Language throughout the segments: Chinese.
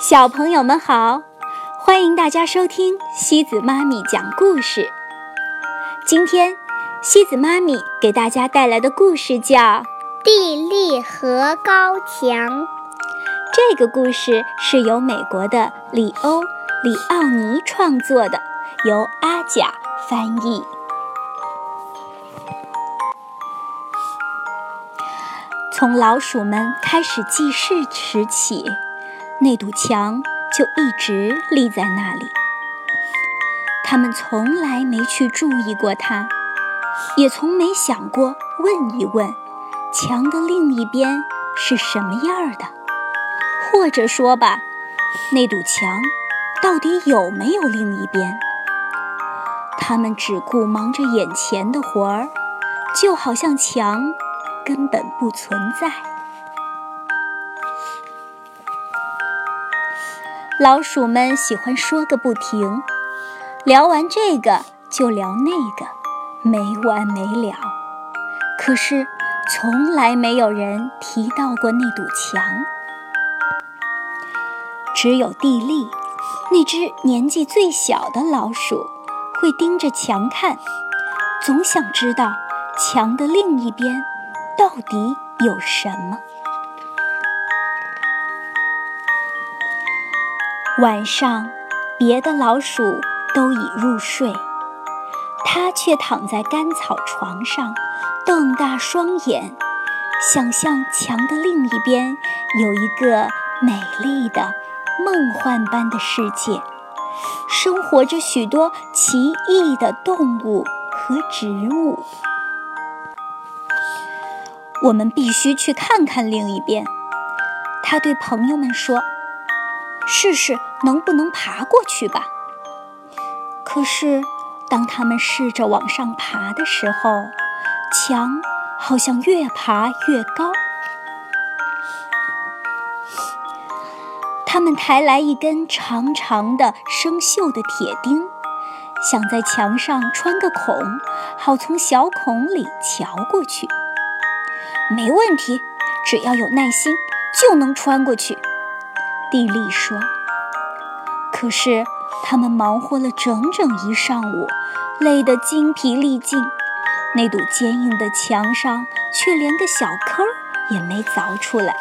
小朋友们好，欢迎大家收听西子妈咪讲故事。今天，西子妈咪给大家带来的故事叫《地利和高墙》。这个故事是由美国的里欧·里奥尼创作的，由阿甲翻译。从老鼠们开始记事时起，那堵墙就一直立在那里。他们从来没去注意过它，也从没想过问一问墙的另一边是什么样的，或者说吧，那堵墙到底有没有另一边？他们只顾忙着眼前的活儿，就好像墙。根本不存在。老鼠们喜欢说个不停，聊完这个就聊那个，没完没了。可是从来没有人提到过那堵墙。只有地利，那只年纪最小的老鼠，会盯着墙看，总想知道墙的另一边。到底有什么？晚上，别的老鼠都已入睡，它却躺在干草床上，瞪大双眼，想象墙的另一边有一个美丽的、梦幻般的世界，生活着许多奇异的动物和植物。我们必须去看看另一边，他对朋友们说：“试试能不能爬过去吧。”可是，当他们试着往上爬的时候，墙好像越爬越高。他们抬来一根长长的生锈的铁钉，想在墙上穿个孔，好从小孔里瞧过去。没问题，只要有耐心，就能穿过去。地利说。可是他们忙活了整整一上午，累得精疲力尽，那堵坚硬的墙上却连个小坑也没凿出来。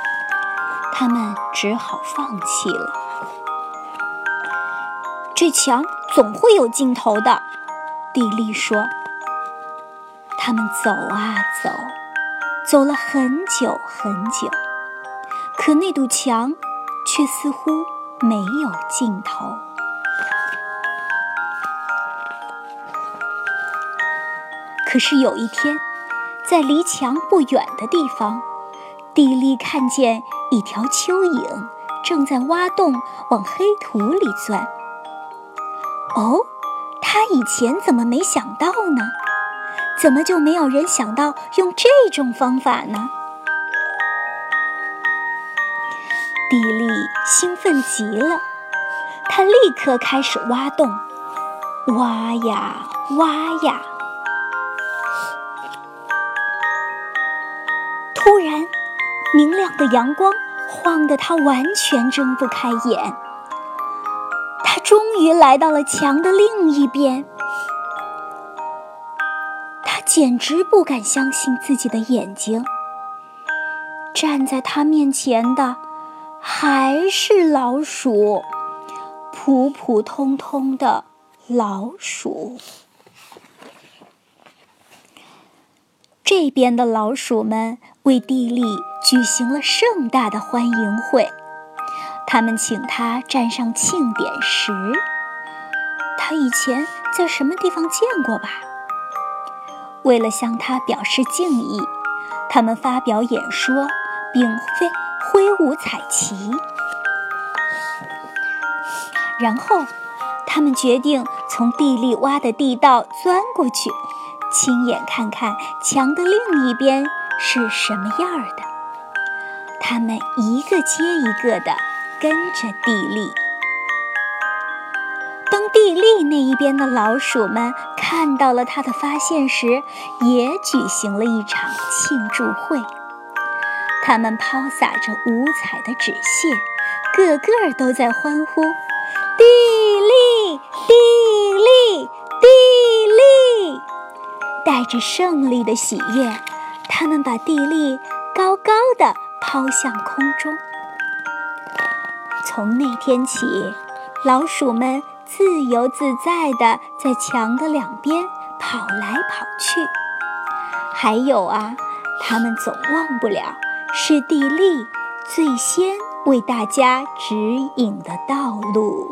他们只好放弃了。这墙总会有尽头的，地利说。他们走啊走。走了很久很久，可那堵墙却似乎没有尽头。可是有一天，在离墙不远的地方，蒂莉看见一条蚯蚓正在挖洞往黑土里钻。哦，他以前怎么没想到呢？怎么就没有人想到用这种方法呢？蒂莉兴奋极了，他立刻开始挖洞，挖呀挖呀。突然，明亮的阳光晃得他完全睁不开眼。他终于来到了墙的另一边。他简直不敢相信自己的眼睛。站在他面前的还是老鼠，普普通通的老鼠。这边的老鼠们为蒂莉举行了盛大的欢迎会，他们请他站上庆典石。他以前在什么地方见过吧？为了向他表示敬意，他们发表演说，并非挥舞彩旗。然后，他们决定从地里挖的地道钻过去，亲眼看看墙的另一边是什么样的。他们一个接一个地跟着地利。当地利那一边的老鼠们看到了他的发现时，也举行了一场庆祝会。他们抛洒着五彩的纸屑，个个都在欢呼：“地利，地利，地利！”带着胜利的喜悦，他们把地利高高的抛向空中。从那天起，老鼠们自由自在地在墙的两边跑来跑去。还有啊，它们总忘不了是地利最先为大家指引的道路。